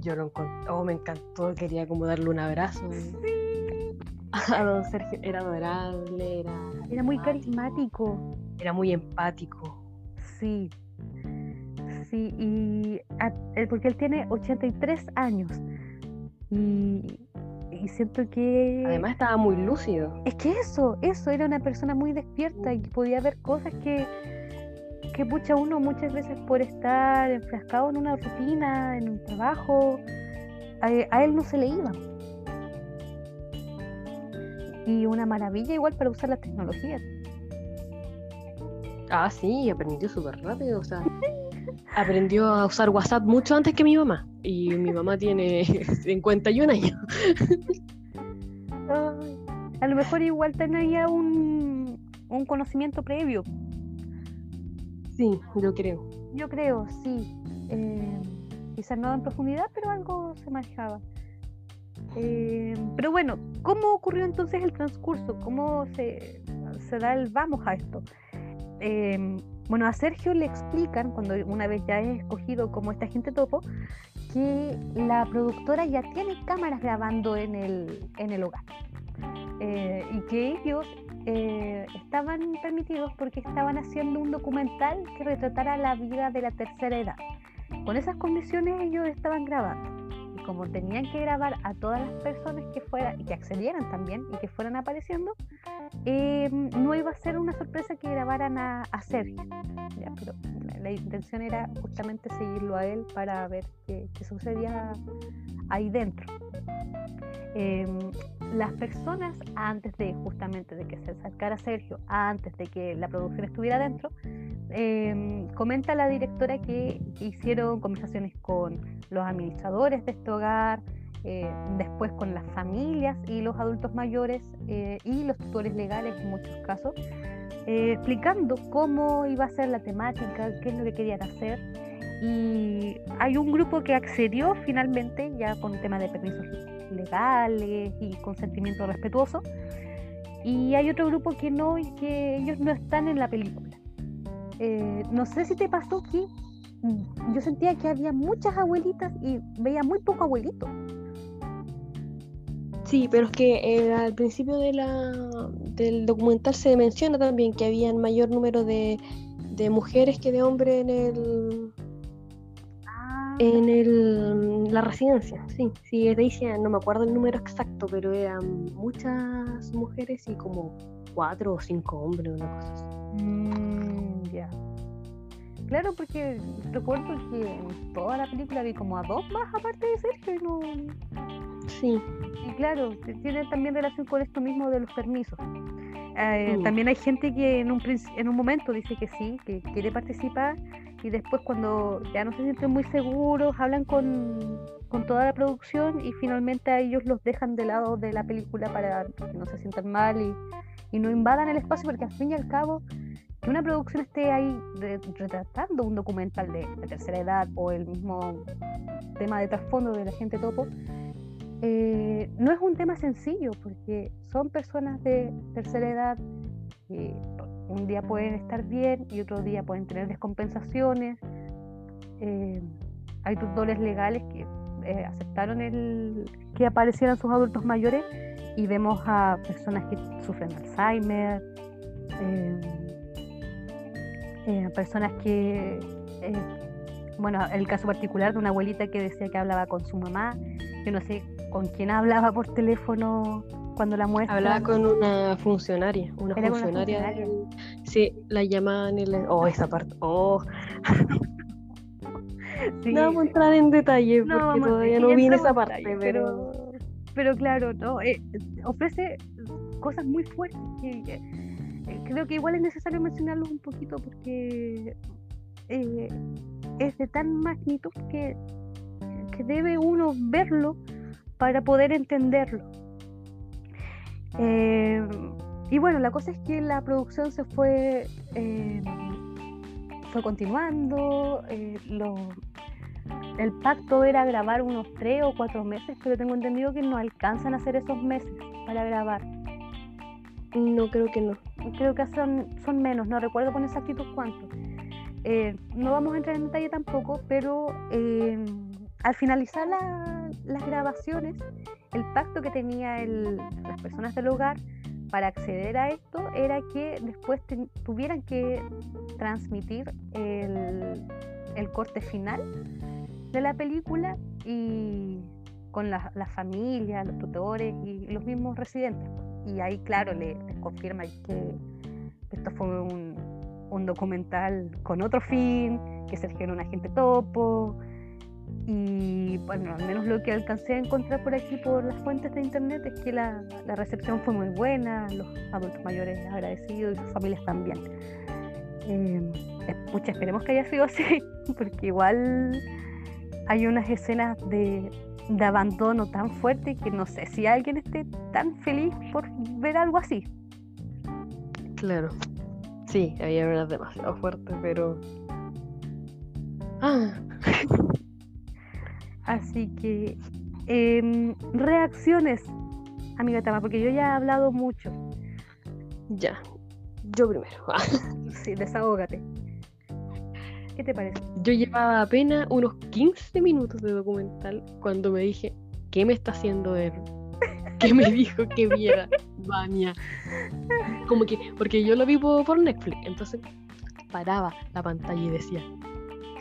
Yo lo encontré, oh, me encantó, quería como darle un abrazo. A don Sergio era adorable, era... Era muy carismático. Era muy empático. Sí. Sí, y eh, porque él tiene 83 años. Y, y siento que... Además estaba muy lúcido. Es que eso, eso, era una persona muy despierta y podía ver cosas que, que pucha uno muchas veces por estar enfrascado en una rutina, en un trabajo, a, él no se le iba. Y una maravilla igual para usar las tecnologías. Ah, sí, aprendió súper rápido, o sea, aprendió a usar WhatsApp mucho antes que mi mamá. Y mi mamá tiene 51 años. a lo mejor igual tenía un, un conocimiento previo. Sí, yo creo. Yo creo, sí. Eh, quizás no en profundidad, pero algo se manejaba. Eh, pero bueno, ¿cómo ocurrió entonces el transcurso? ¿Cómo se, da el vamos a esto? Eh, bueno, a Sergio le explican, cuando una vez ya es escogido como este agente topo, que la productora ya tiene cámaras grabando en el, en el hogar. Eh, y que ellos eh, estaban permitidos porque estaban haciendo un documental que retratara la vida de la tercera edad. Con esas condiciones ellos estaban grabando como tenían que grabar a todas las personas que fueran y que accedieran también y que fueran apareciendo, em, no iba a ser una sorpresa que grabaran a, Sergio. pero la, intención era justamente seguirlo a él para ver qué, sucedía ahí dentro. Em, las personas antes de justamente de que se acercara Sergio, antes de que la producción estuviera dentro, Em, comenta la directora que hicieron conversaciones con los administradores de este hogar, eh, después con las familias y los adultos mayores eh, y los tutores legales en muchos casos, eh, explicando cómo iba a ser la temática, qué es lo que querían hacer. Y hay un grupo que accedió finalmente ya con tema de permisos legales y consentimiento respetuoso. Y hay otro grupo que no y que ellos no están en la película. Eh, no sé si te pasó que yo sentía que había muchas abuelitas y veía muy poco abuelito. Sí, pero es que eh, al principio de la, del documental se menciona también que había mayor número de, mujeres que de hombres en el ah. en el, la residencia. Sí, sí, decía, no me acuerdo el número exacto, pero eran muchas mujeres y como cuatro o cinco hombres, una cosa así. Mm. Claro, porque recuerdo que en toda la película vi como a dos más aparte de Sergio y no. Sí. Y claro, tiene también relación con esto mismo de los permisos. Eh, mm. También hay gente que en un, en un momento dice que sí, que quiere participar y después cuando ya no se sienten muy seguros, hablan con, con toda la producción y finalmente a ellos los dejan de lado de la película para que no se sientan mal y, y no invadan el espacio porque al fin y al cabo que una producción esté ahí retratando un documental de, tercera edad o el mismo tema de trasfondo de la gente topo, eh, no es un tema sencillo porque son personas de tercera edad que un día pueden estar bien y otro día pueden tener descompensaciones. Eh, hay tutores legales que eh, aceptaron el que aparecieran sus adultos mayores y vemos a personas que sufren Alzheimer. Eh, personas que, eh, bueno, el caso particular de una abuelita que decía que hablaba con su mamá, yo no sé con quién hablaba por teléfono cuando la muestra. Hablaba con una funcionaria, una funcionaria. Sí, la llamaban y le... Oh, esa parte. Oh. No vamos a entrar en detalle porque todavía no viene esa parte, pero... pero... claro, no, eh, ofrece cosas muy fuertes que, creo que igual es necesario mencionarlos un poquito porque eh, es de tan magnitud que, que, debe uno verlo para poder entenderlo. Eh, y bueno, la cosa es que la producción se fue, eh, fue continuando, el pacto era grabar unos tres o cuatro meses, pero tengo entendido que no alcanzan a hacer esos meses para grabar. No, creo que no. Creo que son, menos, no recuerdo con exactitud cuántos. Eh, no vamos a entrar en detalle tampoco, pero eh, al finalizar las grabaciones, el pacto que tenían las personas del hogar para acceder a esto era que después tuvieran que transmitir el, corte final de la película y con la, familia, los tutores y los mismos residentes. Y ahí, claro, les confirma que, esto fue un, documental con otro fin, que se era un agente topo, y bueno, al menos lo que alcancé a encontrar por aquí por las fuentes de internet es que la, recepción fue muy buena, los adultos mayores agradecidos y sus familias también. Eh, esperemos que haya sido así, porque igual hay unas escenas de, de abandono tan fuerte que no sé si alguien esté tan feliz por ver algo así. Claro, sí, había unas demasiado fuertes, pero... Ah. Así que, em, reacciones, amiga Tama, porque yo ya he hablado mucho. Ya, yo primero. sí, desahógate. ¿Qué te parece? Yo llevaba apenas unos 15 minutos de documental cuando me dije, ¿qué me está haciendo él? ¿Qué me dijo que viera? Vania. Como que, porque yo lo vi por, Netflix, entonces paraba la pantalla y decía,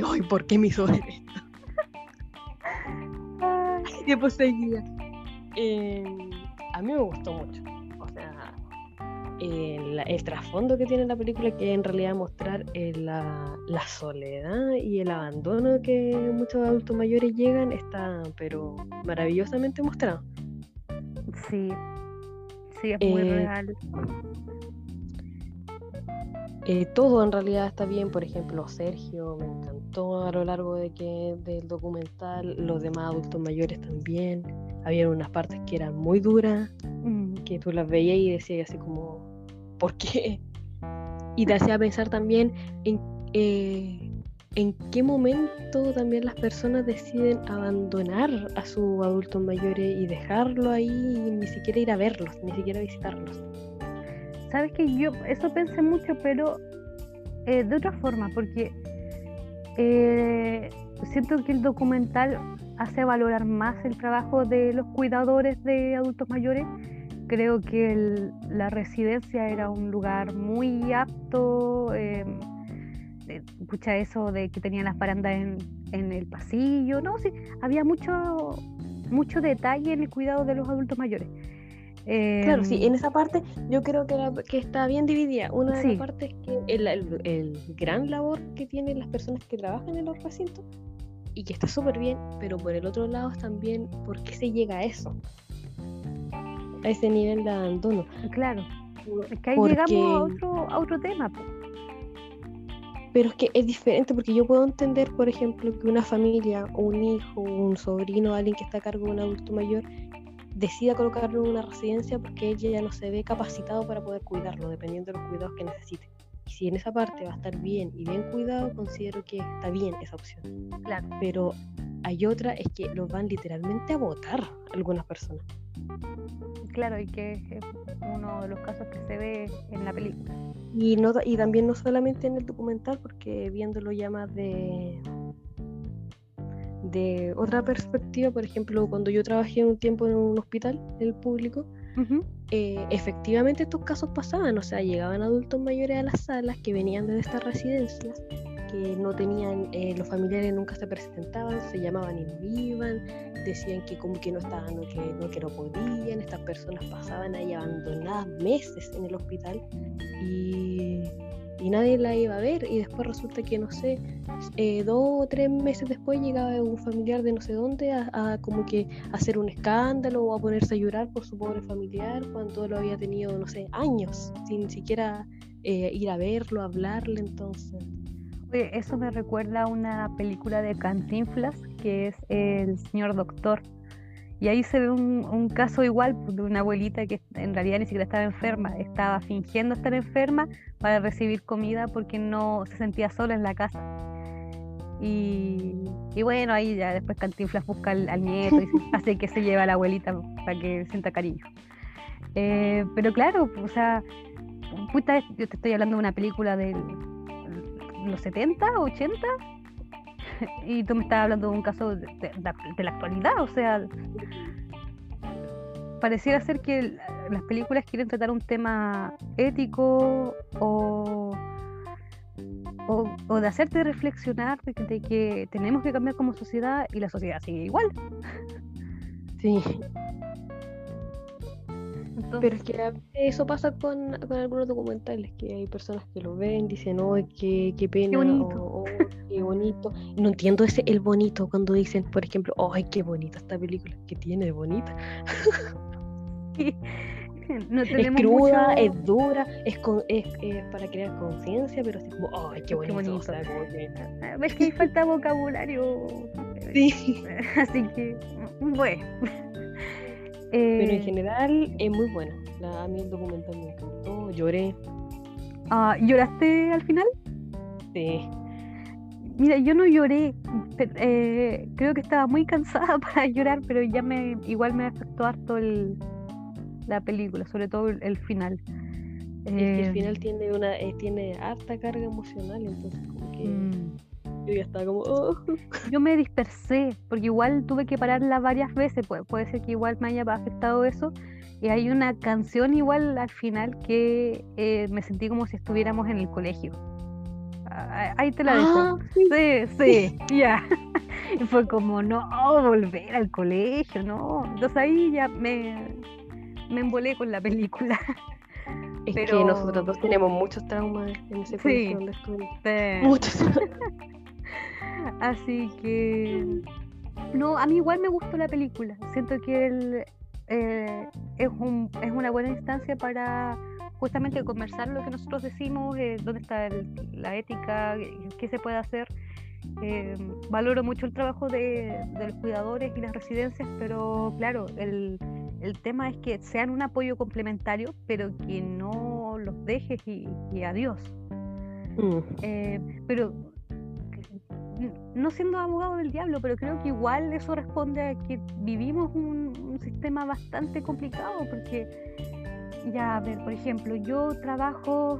¡ay, ¿por qué me hizo esto? que poseía. Eh, a mí me gustó mucho. El, trasfondo que tiene la película, que en realidad mostrar eh, la, soledad y el abandono que muchos adultos mayores llegan, está pero maravillosamente mostrado. Sí, sí, es muy eh, real. todo en realidad está bien, por ejemplo, Sergio me encantó a lo largo de que, del documental, los demás adultos mayores también, había unas partes que eran muy duras, mm. que tú las veías y decías así como, ¿por qué? Y te hacía pensar también en, eh, en qué momento también las personas deciden abandonar a sus adultos mayores y dejarlo ahí y ni siquiera ir a verlos, ni siquiera visitarlos. Sabes que yo eso pensé mucho, pero eh, de otra forma, porque eh, siento que el documental hace valorar más el trabajo de los cuidadores de adultos mayores. Creo que la residencia era un lugar muy apto. Eh, escucha eso de que tenían las barandas en, en, el pasillo, no, sí, había mucho, mucho detalle en el cuidado de los adultos mayores claro, sí, en em, esa parte yo creo que, que está bien dividida. Una de las partes que el, el, gran labor que tienen las personas que trabajan en los recintos y que está súper bien, pero por el otro lado también, ¿por qué se llega a eso? A ese nivel de abandono. Claro, es que ahí llegamos a otro, a otro tema. Pero es que es diferente porque yo puedo entender, por ejemplo, que una familia, o un hijo, un sobrino, alguien que está a cargo de un adulto mayor, decida colocarlo en una residencia porque ella ya no se ve capacitado para poder cuidarlo, dependiendo de los cuidados que necesite. Y si en esa parte va a estar bien y bien cuidado, considero que está bien esa opción. Claro. Pero hay otra, es que los van literalmente a votar algunas personas. Claro, y que es uno de los casos que se ve en la película. Y, no, y también no solamente en el documental, porque viéndolo ya más de, de otra perspectiva, por ejemplo, cuando yo trabajé un tiempo en un hospital, el público, eh, efectivamente estos casos pasaban, o sea, llegaban adultos mayores a las salas que venían de estas residencias, que no tenían, eh, los familiares nunca se presentaban, se llamaban y no iban, decían que como que no estaban, no, que, no, que no podían, estas personas pasaban ahí abandonadas meses en el hospital y y nadie la iba a ver y después resulta que no sé eh, dos o tres meses después llegaba un familiar de no sé dónde a, como que hacer un escándalo o a ponerse a llorar por su pobre familiar cuando lo había tenido no sé años sin siquiera eh, ir a verlo hablarle entonces. Eso me recuerda a una película de Cantinflas que es El señor doctor y ahí se ve un, caso igual pues, de una abuelita que en realidad ni siquiera estaba enferma, estaba fingiendo estar enferma para recibir comida porque no se sentía sola en la casa. Y, bueno, ahí ya después Cantinflas busca al, nieto y hace que se lleve a la abuelita para que sienta cariño. Eh, pero claro, o sea, yo te estoy hablando de una película de los 70, 80. y tú me estás hablando de un caso de, de- de la actualidad, o sea, pareciera ser que las películas quieren tratar un tema ético o, o, o de hacerte reflexionar de que, de que tenemos que cambiar como sociedad y la sociedad sigue igual. Sí, Entonces, pero es que a veces eso pasa con, con algunos documentales, que hay personas que lo ven, dicen, oh, qué, qué pena, bonito. o "Oh, qué bonito. No entiendo ese el bonito cuando dicen, por ejemplo, ay, qué bonita esta película, ¿qué tiene de bonita? no Es cruda, mucho- es dura, es, con, es, es para crear conciencia, pero así como, ay, qué Qué bonito. o sea, como que- Ah, que ahí falta vocabulario. Sí. Así que, bueno. Pero en Eh, general es muy bueno. La, a mí el documental me encantó, lloré. ah, ¿Lloraste al final? Sí. Mira, yo no lloré. eh, creo que estaba muy cansada para llorar, pero ya me igual me afectó harto el, la película, sobre todo el, el final. Es que Eh, al final tiene una eh, tiene harta carga emocional, entonces como que mm, yo ya estaba como, oh. yo me dispersé, porque igual tuve que pararla varias veces, puede, puede ser que igual me haya afectado eso. Y hay una canción igual al final que eh, me sentí como si estuviéramos en el colegio. Ah, Ahí te la dejo. Ah, sí. Sí, sí, ya. Y fue como, no, volver al colegio, no. Entonces ahí ya me, me embolé con la película. Es Pero- que nosotros dos tenemos muchos traumas en ese colegio donde estuve. Muchos. Así que, no, a mí igual me gustó la película. Siento que el, eh, es, un, es una buena instancia para justamente conversar lo que nosotros decimos, eh, dónde está el- la ética, qué, qué se puede hacer. Eh, valoro mucho el trabajo de, de los cuidadores y las residencias, pero claro, el, el tema es que sean un apoyo complementario, pero que no los dejes y, y adiós. Mm, Eh, pero no siendo abogado del diablo, pero creo que igual eso responde a que vivimos un, un sistema bastante complicado, porque ya, a ver, por ejemplo, yo trabajo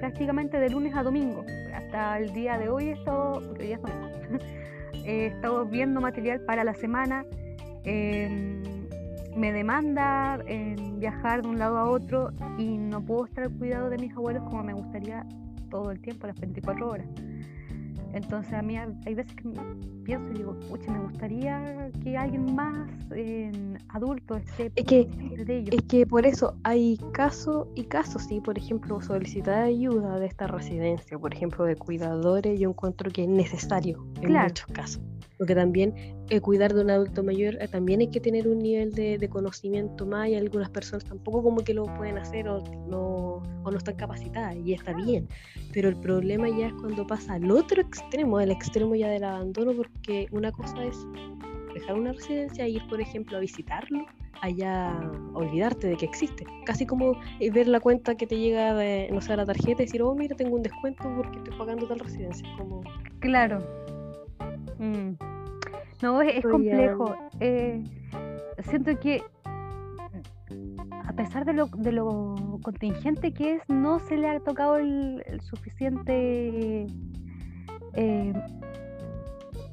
prácticamente de lunes a domingo. Hasta el día de hoy he estado, he estado viendo material para la semana. em, me demanda en viajar de un lado a otro y no puedo estar al cuidado de mis abuelos como me gustaría todo el tiempo, las 24 horas. Entonces a mí hay veces que pienso y digo, pucha, me gustaría que alguien más eh, adulto esté Es que- de ellos. Es que por eso hay casos y casos, sí, por ejemplo, solicitar ayuda de esta residencia, por ejemplo, de cuidadores, yo encuentro que es necesario en Claro. muchos casos. Porque también eh, cuidar de un adulto mayor eh, también hay que tener un nivel de, de conocimiento más y algunas personas tampoco como que lo pueden hacer o no, o no están capacitadas y está bien. Pero el problema ya es cuando pasa al otro extremo, al extremo ya del abandono, porque una cosa es dejar una residencia e ir, por ejemplo, a visitarlo allá olvidarte de que existe. Casi como eh, ver la cuenta que te llega de, no sé, a la tarjeta y decir, oh, mira, tengo un descuento porque estoy pagando tal residencia. Como, Claro. Mm. No, es, complejo. Eh, siento que a pesar de lo, de lo contingente que es, no se le ha tocado el, el suficiente eh,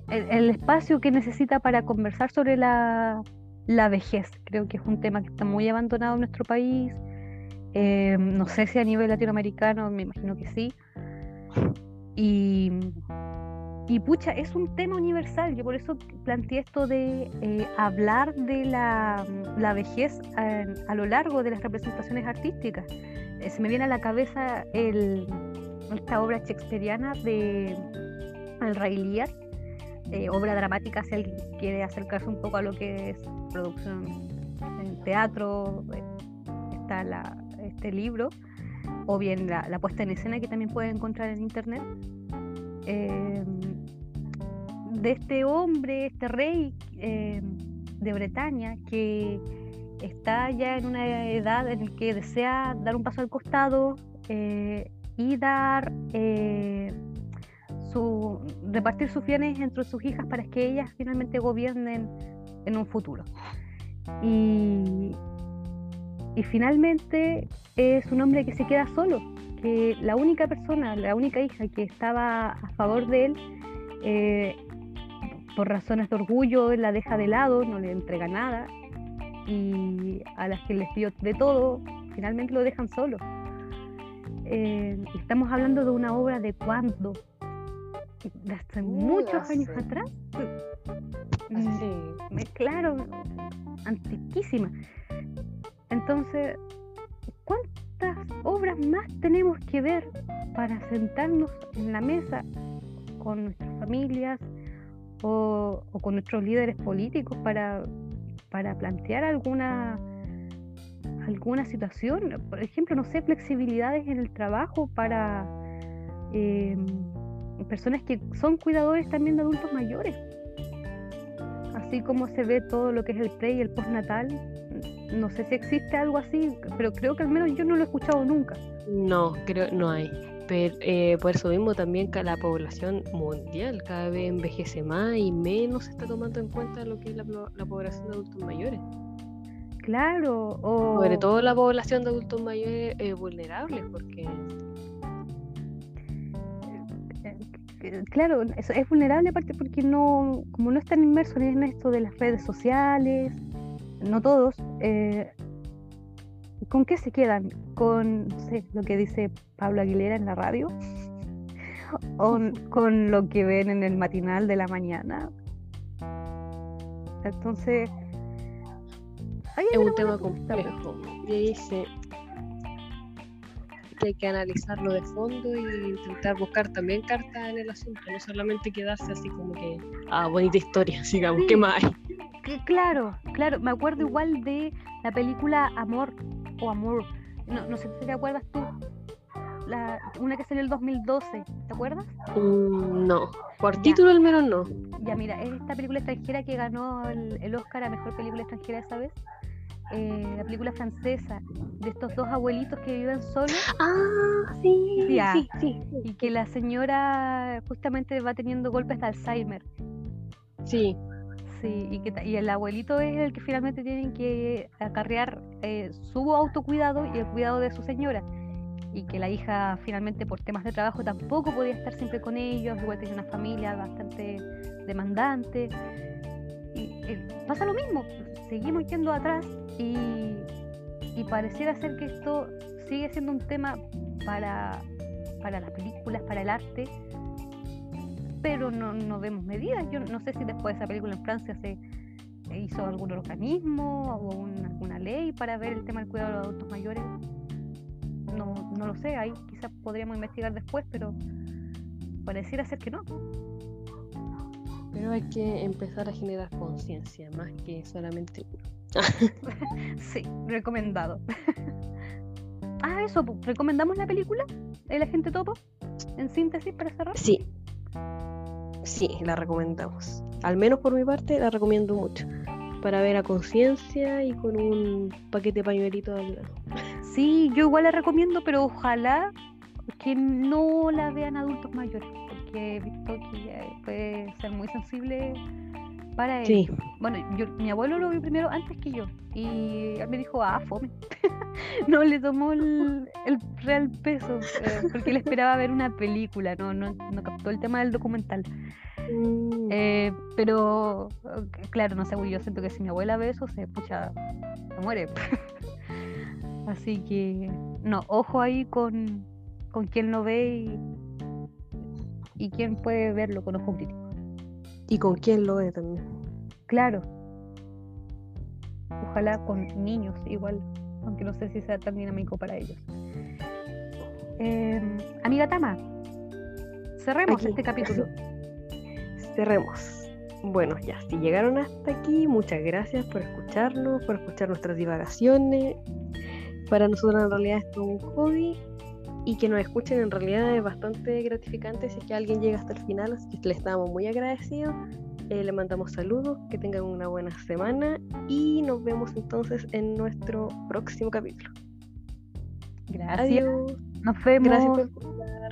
el, el espacio que necesita para conversar sobre la, la vejez. Creo que es un tema que está muy abandonado en nuestro país. Eh, no sé si a nivel latinoamericano, me imagino que sí. Y, y pucha, es un tema universal. Yo por eso planteé esto de eh, hablar de la, la vejez a, a lo largo de las representaciones artísticas. Eh, se me viene a la cabeza esta obra shakespeariana de El Rey Lear, eh, obra dramática si alguien quiere acercarse un poco a lo que es producción en teatro, eh, está la, este libro, o bien la, la puesta en escena que también pueden encontrar en internet. Eh, de este hombre, este rey eh, de Bretaña que está ya en una edad en la que desea dar un paso al costado eh, y dar eh, su, repartir sus bienes entre sus hijas para que ellas finalmente gobiernen en un futuro. Y, y finalmente es un hombre que se queda solo, que la única persona, la única hija que estaba a favor de él, eh, por razones de orgullo la deja de lado, no le entrega nada y a las que les dio de todo, finalmente lo dejan solo. Eh, estamos hablando de una obra de cuándo, de hace muchos años atrás. Mm, claro, antiquísima. Entonces, ¿cuántas obras más tenemos que ver para sentarnos en la mesa con nuestras familias o, con nuestros líderes políticos para, para plantear alguna alguna situación, por ejemplo, no sé, flexibilidades en el trabajo para eh, personas que son cuidadores también de adultos mayores. Así como se ve todo lo que es el pre y el postnatal, no sé si existe algo así, pero creo que al menos yo no lo he escuchado nunca. No, creo no hay. Pero eh, por eso mismo también la población mundial cada vez envejece más y menos se está tomando en cuenta lo que es la, población de adultos mayores. Claro, o... Sobre todo la población de adultos mayores eh, vulnerables, porque claro, es, es vulnerable aparte porque no, como no están inmersos en esto de las redes sociales, no todos, eh, ¿con qué se quedan? ¿Con lo que dice Pablo Aguilera en la radio? ¿O con lo que ven en el matinal de la mañana? Entonces... Es un tema complejo. Y dice, hay que analizarlo de fondo y intentar buscar también cartas en el asunto, no solamente quedarse así como que, ah, bonita historia, sigamos, ¿qué más hay? Claro, claro, me acuerdo igual de la película Amor o Amor, no, no sé si te acuerdas tú, la, una que salió en el 2012, ¿te acuerdas? Mm, no, por título al menos no. Ya, mira, es esta película extranjera que ganó el, el Oscar a Mejor Película Extranjera esa vez. Eh, la película francesa de estos dos abuelitos que viven solos. Ah, sí, sí, sí, Y que la señora justamente va teniendo golpes de Alzheimer. Sí. Sí, y, que, y el abuelito es el que finalmente tienen que acarrear eh, su autocuidado y el cuidado de su señora. Y que la hija finalmente por temas de trabajo tampoco podía estar siempre con ellos, igual tenía una familia bastante demandante. Y, pasa lo mismo, seguimos yendo atrás y, pareciera ser que esto sigue siendo un tema para, para las películas, para el arte, pero no, vemos medidas. Yo no sé si después de esa película en Francia se hizo algún organismo o alguna ley para ver el tema del cuidado de los adultos mayores. No, no lo sé, ahí quizás podríamos investigar después, pero pareciera ser que no. Pero hay que empezar a generar conciencia, más que solamente sí, recomendado. ah, eso, ¿recomendamos la película? ¿El agente topo? En síntesis, para cerrar. Sí. Sí, la recomendamos. Al menos por mi parte, la recomiendo mucho. Para ver a conciencia y con un paquete de pañuelito al lado. Sí, yo igual la recomiendo, pero ojalá que no la vean adultos mayores, porque he visto que puede ser muy sensible para él. Bueno, yo, mi abuelo lo vio primero antes que yo y él me dijo, ah, fome. no le tomó el, real peso eh, porque él esperaba ver una película, no, no, no captó el tema del documental. Mm. Eh, pero, claro, no sé, yo siento que si mi abuela ve eso, se pucha, se muere. Así que, no, ojo ahí con, con quien no ve y, y quién puede verlo con ojo crítico. Y con quién lo ve también. Claro. Ojalá con niños igual, aunque no sé si sea tan dinámico para ellos. Em, amiga Tama, cerremos este capítulo. cerremos. Bueno, ya, si llegaron hasta aquí, muchas gracias por escucharnos, por escuchar nuestras divagaciones. Para nosotros en realidad esto es un hobby y que nos escuchen en realidad es bastante gratificante si es que alguien llega hasta el final, así que les estamos muy agradecidos. Eh, le mandamos saludos, que tengan una buena semana y nos vemos entonces en nuestro próximo capítulo. Gracias. Adiós. Nos vemos. Gracias por escuchar.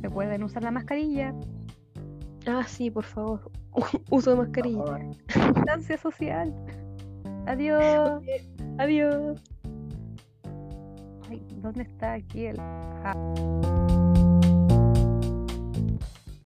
Recuerden usar la mascarilla. Ah, sí, por favor. Uso de mascarilla. Distancia social. Adiós. Adiós. ¿Dónde está aquí el...